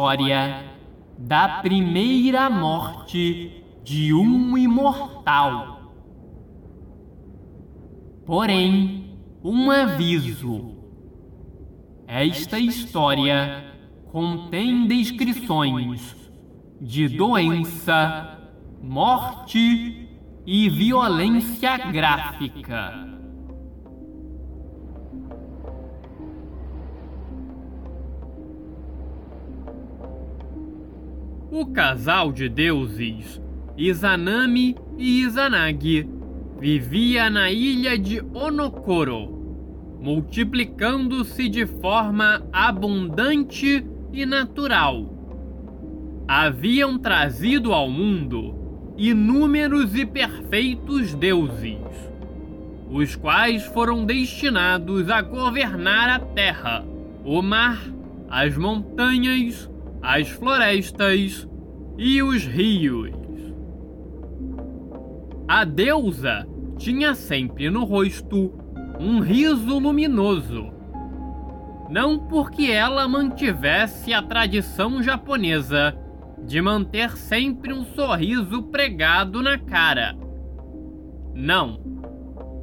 História da primeira morte de um imortal. Porém, um aviso: esta história contém descrições de doença, morte e violência gráfica. O casal de deuses, Izanami e Izanagi, vivia na ilha de Onokoro, multiplicando-se de forma abundante e natural. Haviam trazido ao mundo inúmeros e perfeitos deuses, os quais foram destinados a governar a terra, o mar, as montanhas, as florestas e os rios. A deusa tinha sempre no rosto um riso luminoso. Não porque ela mantivesse a tradição japonesa de manter sempre um sorriso pregado na cara. Não.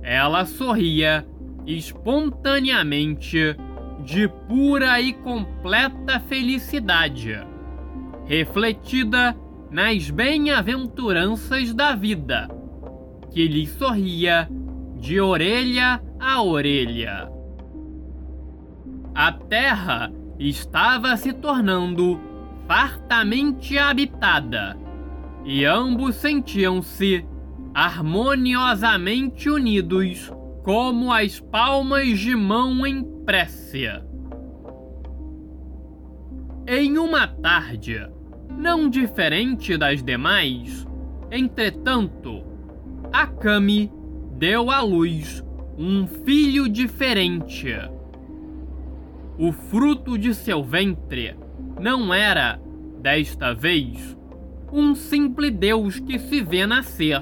Ela sorria espontaneamente de pura e completa felicidade, refletida nas bem-aventuranças da vida, que lhe sorria de orelha a orelha. A terra estava se tornando fartamente habitada, e ambos sentiam-se harmoniosamente unidos como as palmas de mão em prece. Em uma tarde, não diferente das demais, entretanto, Akami deu à luz um filho diferente. O fruto de seu ventre não era, desta vez, um simples Deus que se vê nascer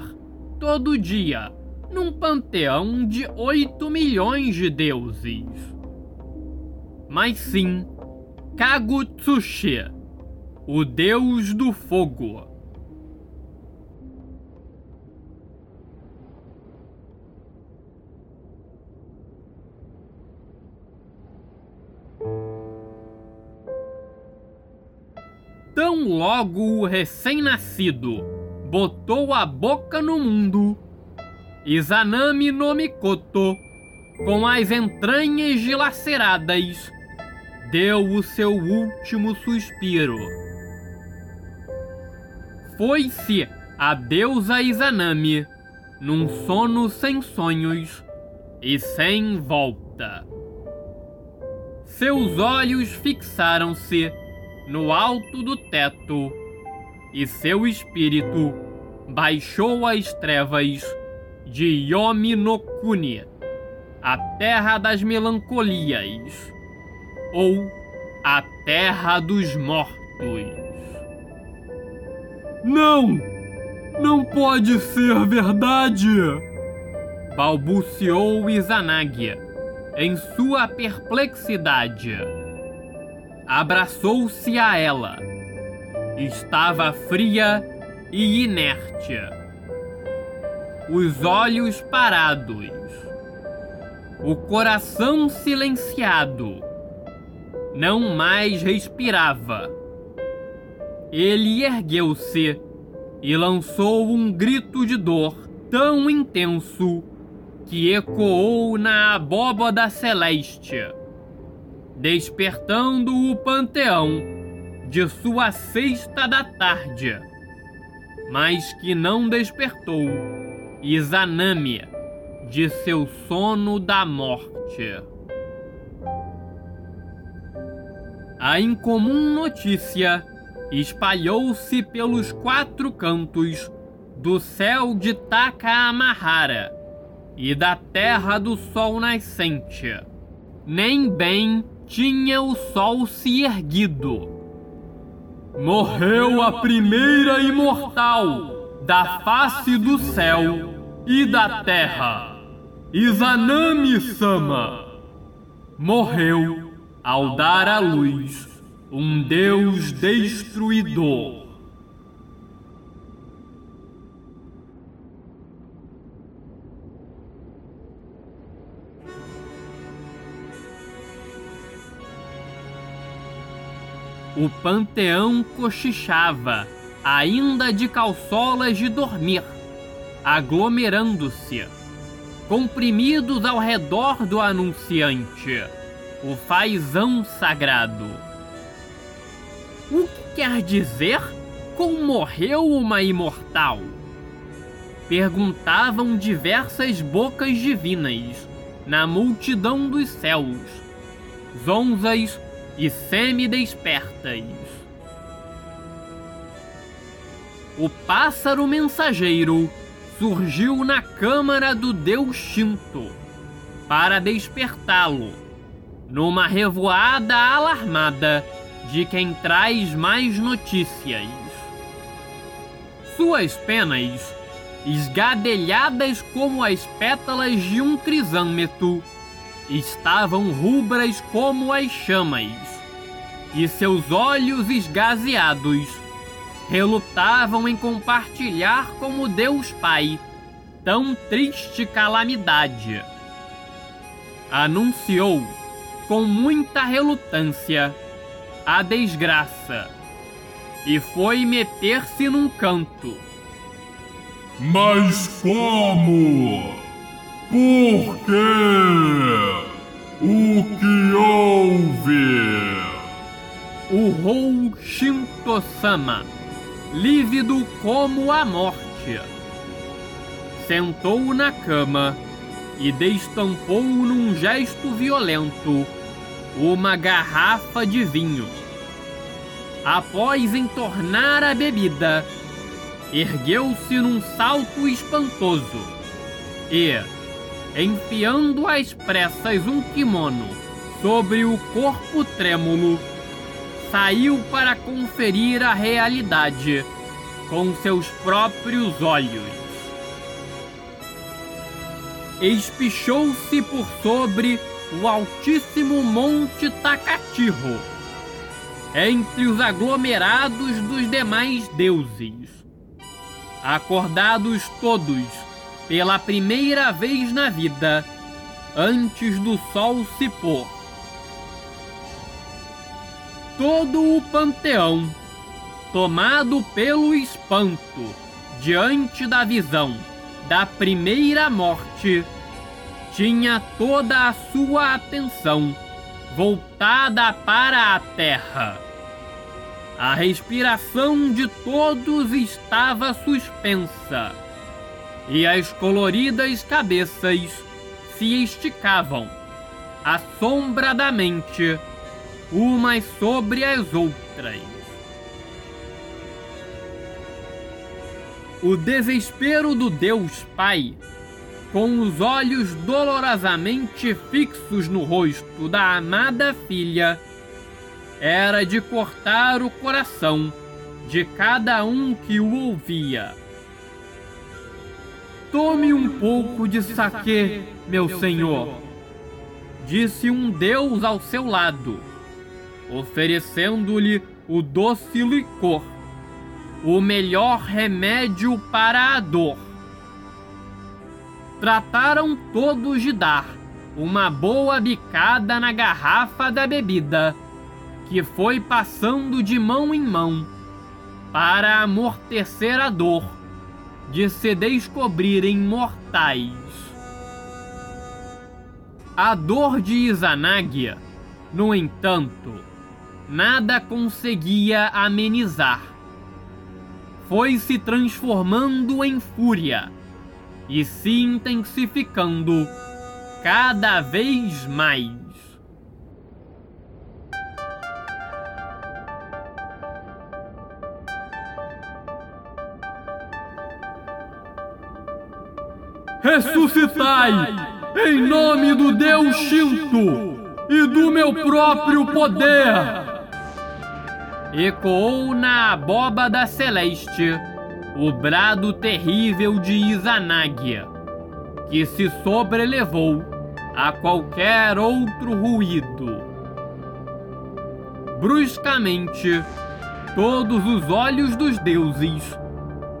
todo dia num panteão de 8 milhões de deuses. Mas sim Kagutsushi, o deus do fogo. Tão logo o recém-nascido botou a boca no mundo, Izanami no Mikoto, com as entranhas dilaceradas, deu o seu último suspiro. Foi-se a deusa Izanami num sono sem sonhos e sem volta. Seus olhos fixaram-se no alto do teto e seu espírito baixou às trevas de Yomi no Kuni, a terra das melancolias, ou a terra dos mortos. Não! Não pode ser verdade! balbuciou Izanagi em sua perplexidade. Abraçou-se a ela. Estava fria e inerte os olhos parados, o coração silenciado, não mais respirava. Ele ergueu-se e lançou um grito de dor tão intenso que ecoou na abóbada celeste, despertando o panteão de sua sexta da tarde mas que não despertou Izanami de seu sono da morte. A incomum notícia espalhou-se pelos quatro cantos do céu de Takamahara e da terra do sol nascente. Nem bem tinha o sol se erguido. Morreu a primeira imortal da face do céu e da terra, Izanami-sama. Morreu ao dar à luz um Deus destruidor. O panteão cochichava, ainda de calçolas de dormir, aglomerando-se, comprimidos ao redor do anunciante, o fazão sagrado. O que quer dizer como morreu uma imortal? Perguntavam diversas bocas divinas na multidão dos céus, zonzas e semi-despertas. O pássaro mensageiro surgiu na câmara do deus Shinto para despertá-lo, numa revoada alarmada de quem traz mais notícias. Suas penas, esgadelhadas como as pétalas de um crisâmetro, estavam rubras como as chamas, e seus olhos esgazeados relutavam em compartilhar com o Deus Pai tão triste calamidade. Anunciou, com muita relutância, a desgraça e foi meter-se num canto. Mas como? Por quê? O que houve? Urrou Shinto-sama, lívido como a morte. Sentou na cama e destampou num gesto violento uma garrafa de vinho. Após entornar a bebida, ergueu-se num salto espantoso e, enfiando às pressas um kimono sobre o corpo trêmulo, saiu para conferir a realidade com seus próprios olhos. Espichou-se por sobre o altíssimo Monte Takatiho, entre os aglomerados dos demais deuses. Acordados todos pela primeira vez na vida, antes do sol se pôr. Todo o panteão, tomado pelo espanto diante da visão da primeira morte, tinha toda a sua atenção voltada para a terra. A respiração de todos estava suspensa e as coloridas cabeças se esticavam assombradamente umas sobre as outras. O desespero do Deus Pai, com os olhos dolorosamente fixos no rosto da amada filha, era de cortar o coração de cada um que o ouvia. Tome um pouco de saque, meu senhor, disse um deus ao seu lado, oferecendo-lhe o doce licor, o melhor remédio para a dor. Trataram todos de dar uma boa bicada na garrafa da bebida, que foi passando de mão em mão, para amortecer a dor de se descobrirem mortais. A dor de Izanagi, no entanto, nada conseguia amenizar. foi se transformando em fúria e se intensificando cada vez mais. Ressuscitai em nome do Deus Shinto e do meu próprio poder! Ecoou na abóbada celeste o brado terrível de Izanagi, que se sobrelevou a qualquer outro ruído. Bruscamente, todos os olhos dos deuses,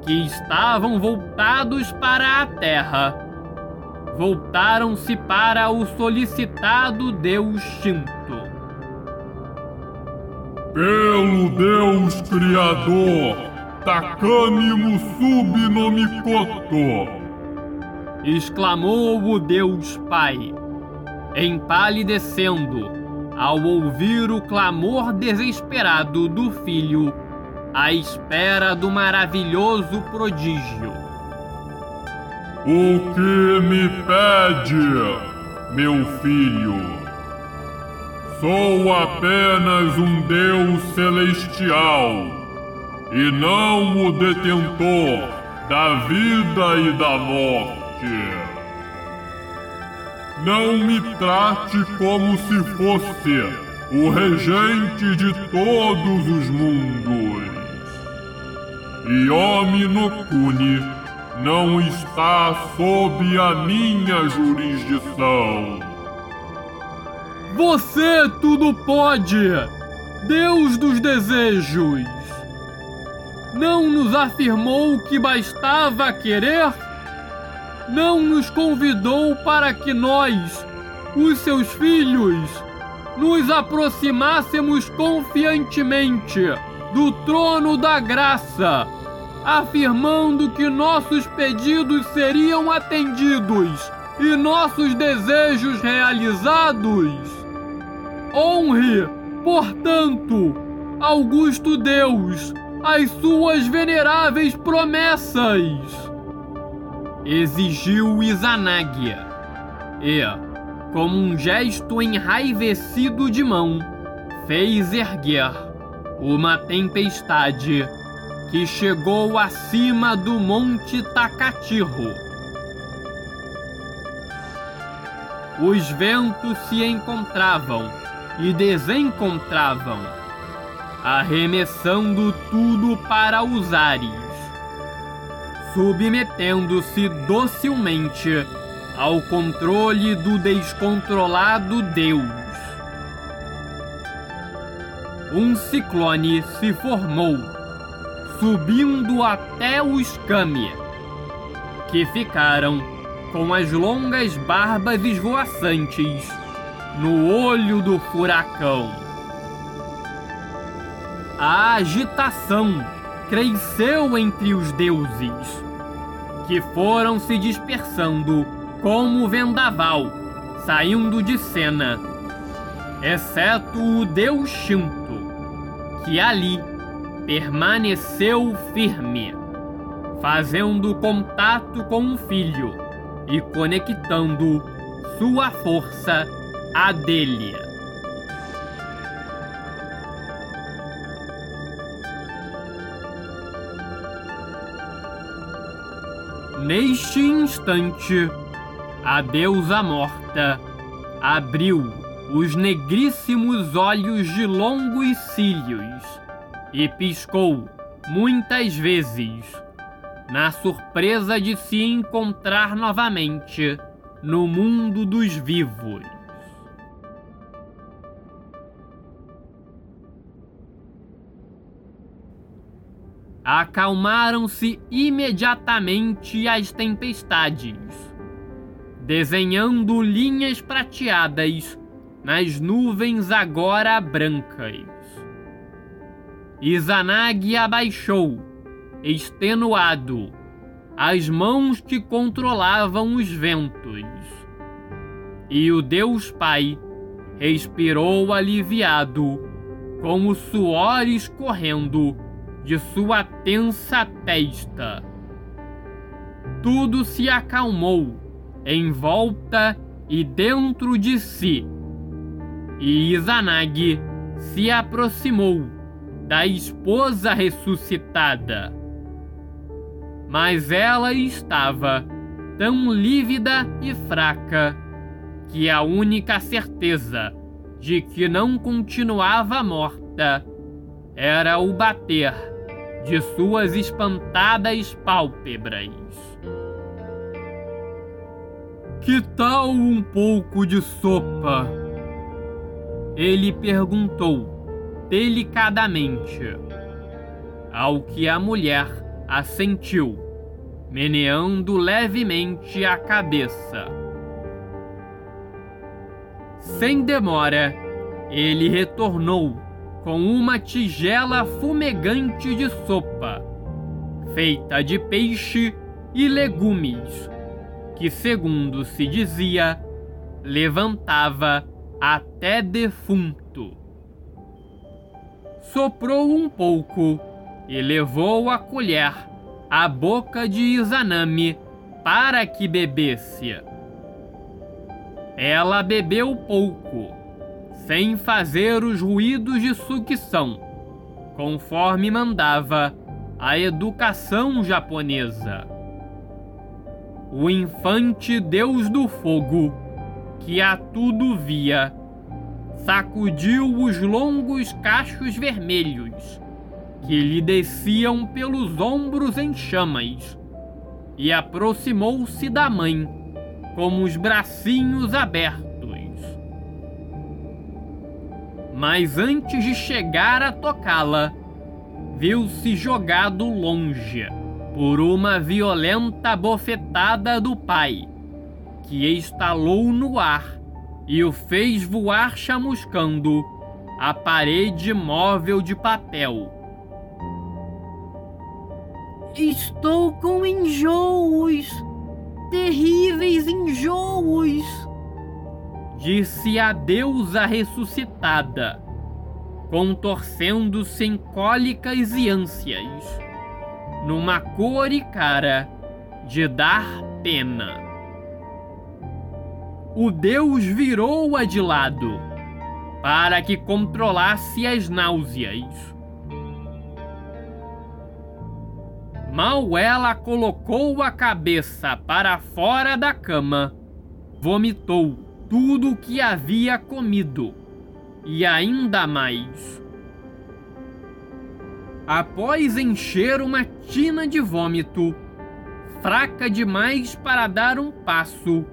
que estavam voltados para a terra, voltaram-se para o solicitado deus Shinto. Pelo Deus Criador! No Mikoto! exclamou o Deus Pai, empalidecendo ao ouvir o clamor desesperado do filho à espera do maravilhoso prodígio. O que me pede, meu filho? Sou apenas um Deus celestial e não o detentor da vida e da morte. Não me trate como se fosse o regente de todos os mundos. Yomi no não está sob a minha jurisdição. Você tudo pode, Deus dos desejos não nos afirmou que bastava querer? Não nos convidou para que nós, os seus filhos, nos aproximássemos confiantemente do trono da graça, afirmando que nossos pedidos seriam atendidos e nossos desejos realizados? Honre, portanto, Augusto Deus, as suas veneráveis promessas! Exigiu Izanagi. E, como um gesto enraivecido de mão, fez erguer uma tempestade que chegou acima do Monte Takatiho. Os ventos se encontravam e desencontravam arremessando tudo para os ares, submetendo-se docilmente ao controle do descontrolado Deus. Um ciclone se formou, subindo até os Kami, que ficaram com as longas barbas esvoaçantes no olho do furacão. A agitação cresceu entre os deuses, que foram se dispersando como vendaval, saindo de cena, exceto o deus Shinto, que ali permaneceu firme, fazendo contato com o filho e conectando sua força à dele. Neste instante, a deusa morta abriu os negríssimos olhos de longos cílios e piscou muitas vezes, na surpresa de se encontrar novamente no mundo dos vivos. Acalmaram-se imediatamente as tempestades, desenhando linhas prateadas nas nuvens agora brancas. Izanagi abaixou, extenuado, as mãos que controlavam os ventos. E o Deus Pai respirou aliviado, com o suor escorrendo de sua tensa testa. Tudo se acalmou em volta e dentro de si. E Izanagi se aproximou da esposa ressuscitada. Mas ela estava tão lívida e fraca que a única certeza de que não continuava morta era o bater de suas espantadas pálpebras. Que tal um pouco de sopa? Ele perguntou delicadamente, ao que a mulher assentiu, meneando levemente a cabeça. Sem demora, ele retornou com uma tigela fumegante de sopa, feita de peixe e legumes, que, segundo se dizia, levantava até defunto. Soprou um pouco e levou a colher à boca de Izanami para que bebesse. Ela bebeu pouco sem fazer os ruídos de sucção, conforme mandava a educação japonesa. O infante deus do fogo, que a tudo via, sacudiu os longos cachos vermelhos que lhe desciam pelos ombros em chamas e aproximou-se da mãe com os bracinhos abertos mas antes de chegar a tocá-la, viu-se jogado longe por uma violenta bofetada do pai, que estalou no ar e o fez voar chamuscando a parede móvel de papel. Estou com enjoos, terríveis enjoos disse a deusa ressuscitada, contorcendo-se em cólicas e ânsias, numa cor e cara de dar pena. O deus virou-a de lado para que controlasse as náuseas. Mal ela colocou a cabeça para fora da cama, vomitou tudo o que havia comido, e ainda mais. Após encher uma tina de vômito, fraca demais para dar um passo,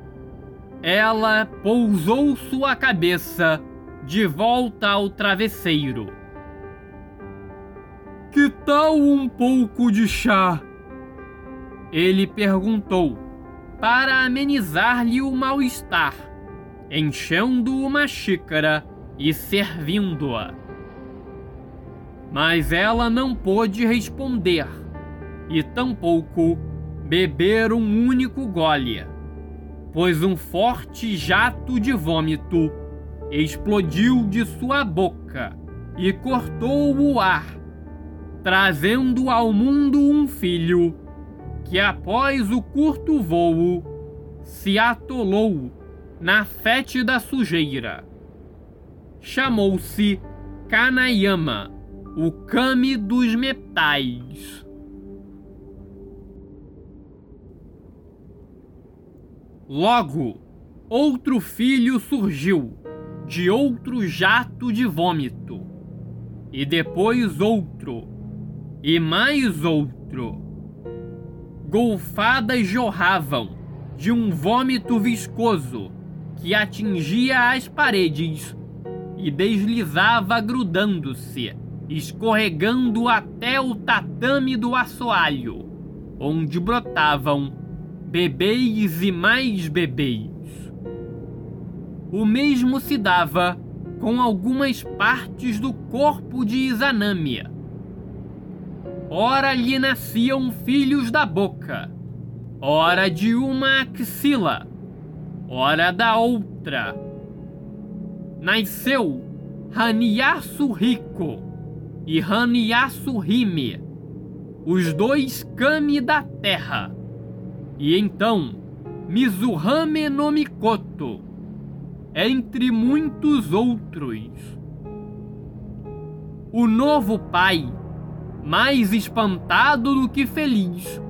ela pousou sua cabeça de volta ao travesseiro. Que tal um pouco de chá? Ele perguntou, para amenizar-lhe o mal-estar enchendo uma xícara e servindo-a. Mas ela não pôde responder e tampouco beber um único gole, pois um forte jato de vômito explodiu de sua boca e cortou o ar, trazendo ao mundo um filho que, após o curto voo, se atolou na fétida sujeira. Chamou-se Kanayama, o Kami dos metais. Logo, outro filho surgiu, de outro jato de vômito, e depois outro, e mais outro. Golfadas jorravam de um vômito viscoso que atingia as paredes e deslizava grudando-se, escorregando até o tatame do assoalho, onde brotavam bebês e mais bebês. O mesmo se dava com algumas partes do corpo de Izanami. Ora lhe nasciam filhos da boca, ora de uma axila, hora da outra. Nasceu Haniyasu Rico e Haniyasu Hime, os dois kami da terra. E então, Mizuhame no Mikoto, entre muitos outros. O novo pai, mais espantado do que feliz,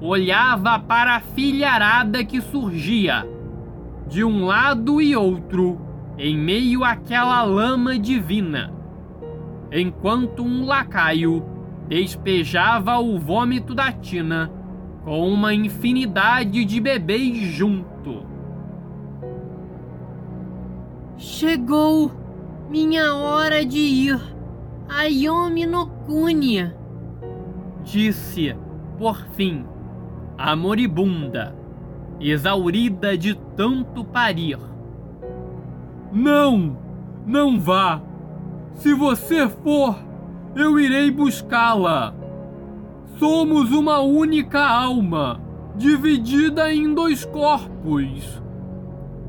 olhava para a filharada que surgia, de um lado e outro, em meio àquela lama divina, enquanto um lacaio despejava o vômito da tina com uma infinidade de bebês junto. Chegou minha hora de ir a Yomi no Kuni, disse, por fim, a moribunda, exaurida de tanto parir. Não, não vá. Se você for, eu irei buscá-la. Somos uma única alma, dividida em dois corpos.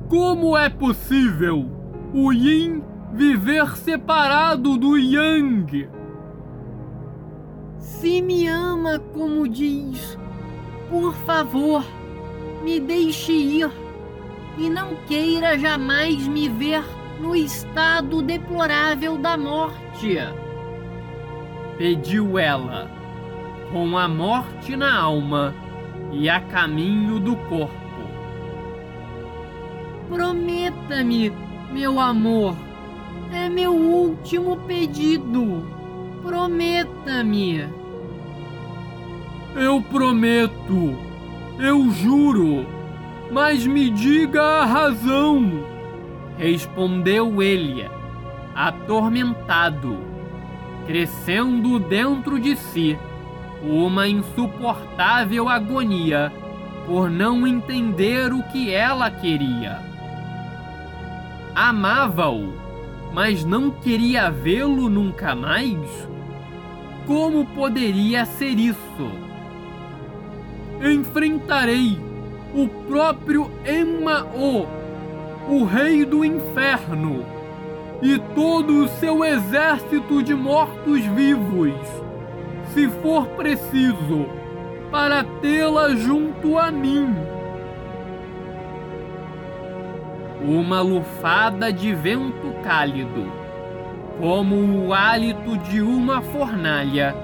Como é possível o Yin viver separado do Yang? Se me ama como diz, por favor, me deixe ir e não queira jamais me ver no estado deplorável da morte. Pediu ela com a morte na alma e a caminho do corpo. Prometa-me, meu amor, é meu último pedido. Prometa-me. Eu prometo, eu juro, mas me diga a razão. Respondeu ele, atormentado, crescendo dentro de si uma insuportável agonia por não entender o que ela queria. Amava-o, mas não queria vê-lo nunca mais? Como poderia ser isso? Enfrentarei o próprio Emma-O, o rei do inferno, e todo o seu exército de mortos-vivos se for preciso, para tê-la junto a mim. Uma lufada de vento cálido, como o hálito de uma fornalha,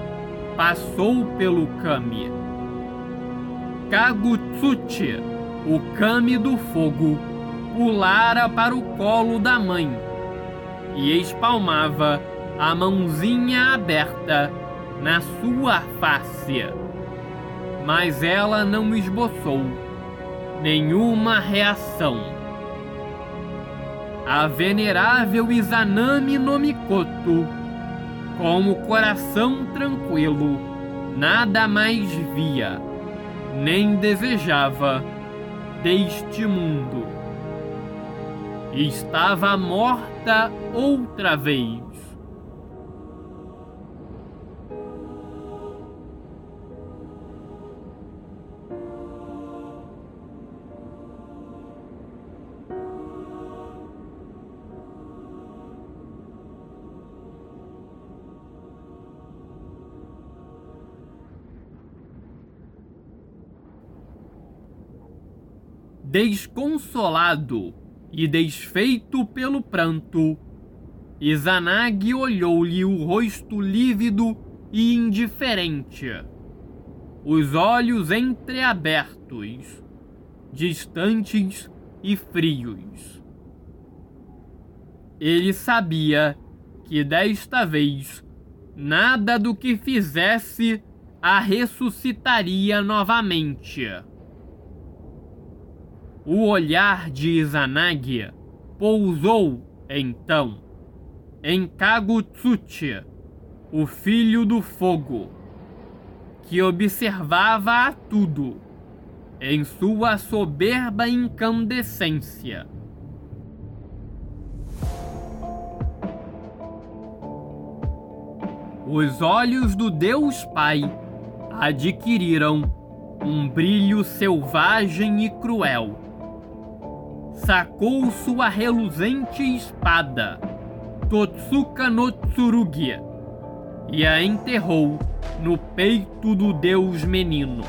passou pelo Kami. Kagutsuchi, o Kami do fogo, pulara para o colo da mãe e espalmava a mãozinha aberta na sua face. Mas ela não esboçou nenhuma reação. A venerável Izanami no Mikoto, com o coração tranquilo, nada mais via, nem desejava deste mundo. Estava morta outra vez. Desconsolado e desfeito pelo pranto, Izanagi olhou-lhe o rosto lívido e indiferente, os olhos entreabertos, distantes e frios. Ele sabia que desta vez nada do que fizesse a ressuscitaria novamente. O olhar de Izanagi pousou, então, em Kagutsuchi, o filho do fogo, que observava a tudo em sua soberba incandescência. Os olhos do Deus Pai adquiriram um brilho selvagem e cruel sacou sua reluzente espada, Totsuka no Tsurugi, e a enterrou no peito do deus menino.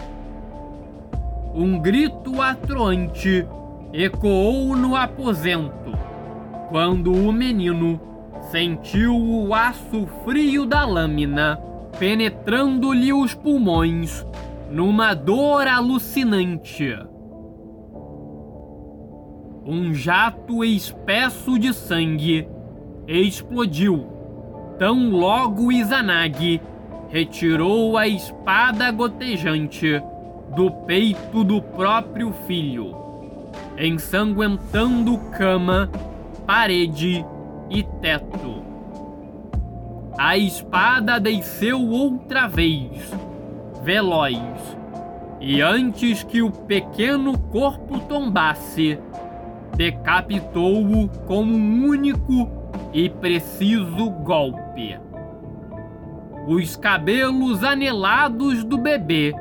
Um grito atroante ecoou no aposento quando o menino sentiu o aço frio da lâmina penetrando-lhe os pulmões numa dor alucinante. Um jato espesso de sangue explodiu, tão logo Izanagi retirou a espada gotejante do peito do próprio filho, ensanguentando cama, parede e teto. A espada desceu outra vez, veloz, e antes que o pequeno corpo tombasse, decapitou-o com um único e preciso golpe. Os cabelos anelados do bebê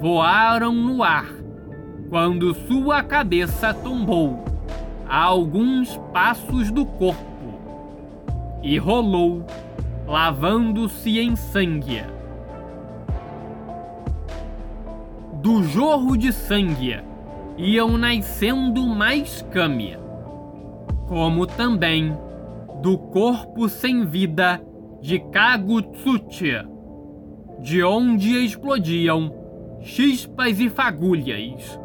voaram no ar quando sua cabeça tombou a alguns passos do corpo e rolou, lavando-se em sangue. Do jorro de sangue iam nascendo mais kami, como também do corpo sem vida de Kagutsuchi, de onde explodiam chispas e fagulhas,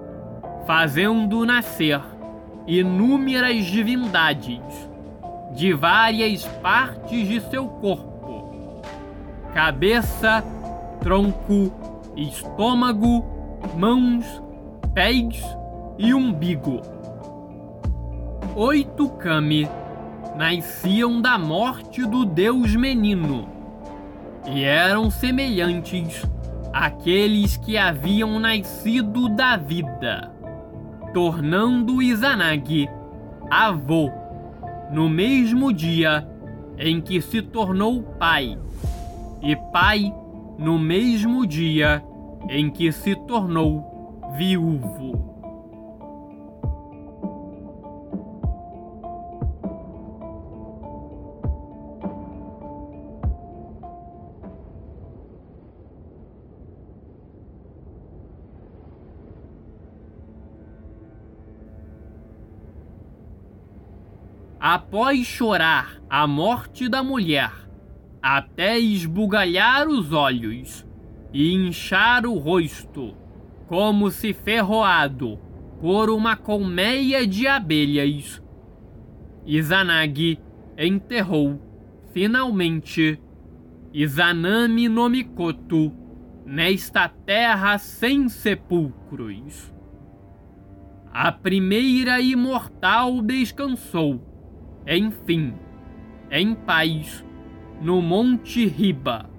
fazendo nascer inúmeras divindades de várias partes de seu corpo: cabeça, tronco, estômago, mãos, pés e umbigo. Oito kami nasciam da morte do deus menino e eram semelhantes àqueles que haviam nascido da vida, tornando Izanagi avô no mesmo dia em que se tornou pai, e pai no mesmo dia em que se tornou viúvo. Após chorar a morte da mulher, até esbugalhar os olhos e inchar o rosto, como se ferroado por uma colmeia de abelhas, Izanagi enterrou, finalmente, Izanami no Mikoto nesta terra sem sepulcros. A primeira imortal descansou enfim, em paz, no Monte Riba,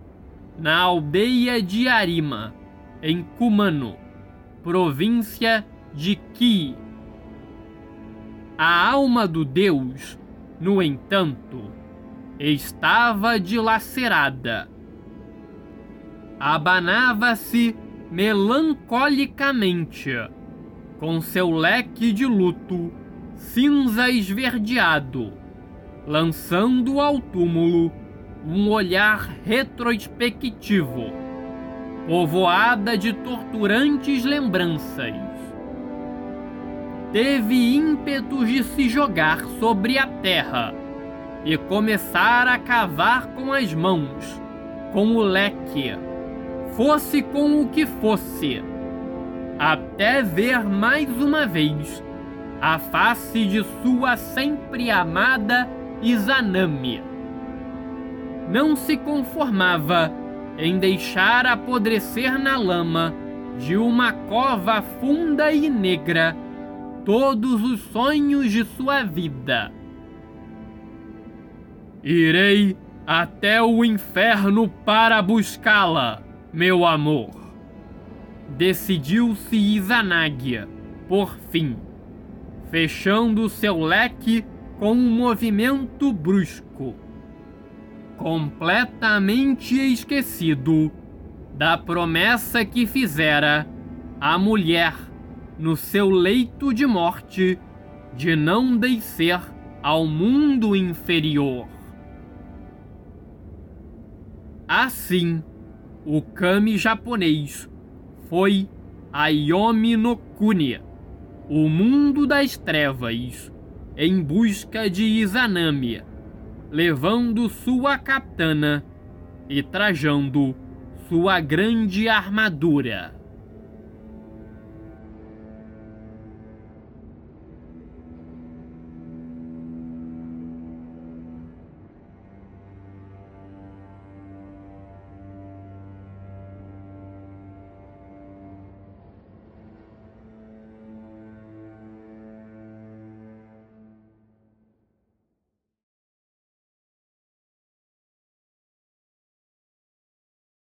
na aldeia de Arima, em Kumano, província de Ki. A alma do deus, no entanto, estava dilacerada. Abanava-se melancolicamente, com seu leque de luto cinza esverdeado lançando ao túmulo um olhar retrospectivo, povoada de torturantes lembranças. Teve ímpetos de se jogar sobre a terra e começar a cavar com as mãos, com o leque, fosse com o que fosse, até ver mais uma vez a face de sua sempre amada Izanami. Não se conformava em deixar apodrecer na lama de uma cova funda e negra todos os sonhos de sua vida. Irei até o inferno para buscá-la, meu amor. Decidiu-se Izanagi, por fim, fechando seu leque com um movimento brusco, completamente esquecido da promessa que fizera a mulher no seu leito de morte de não descer ao mundo inferior. Assim, o kami japonês foi a Yomi no Kuni, o mundo das trevas, em busca de Izanami, levando sua katana e trajando sua grande armadura.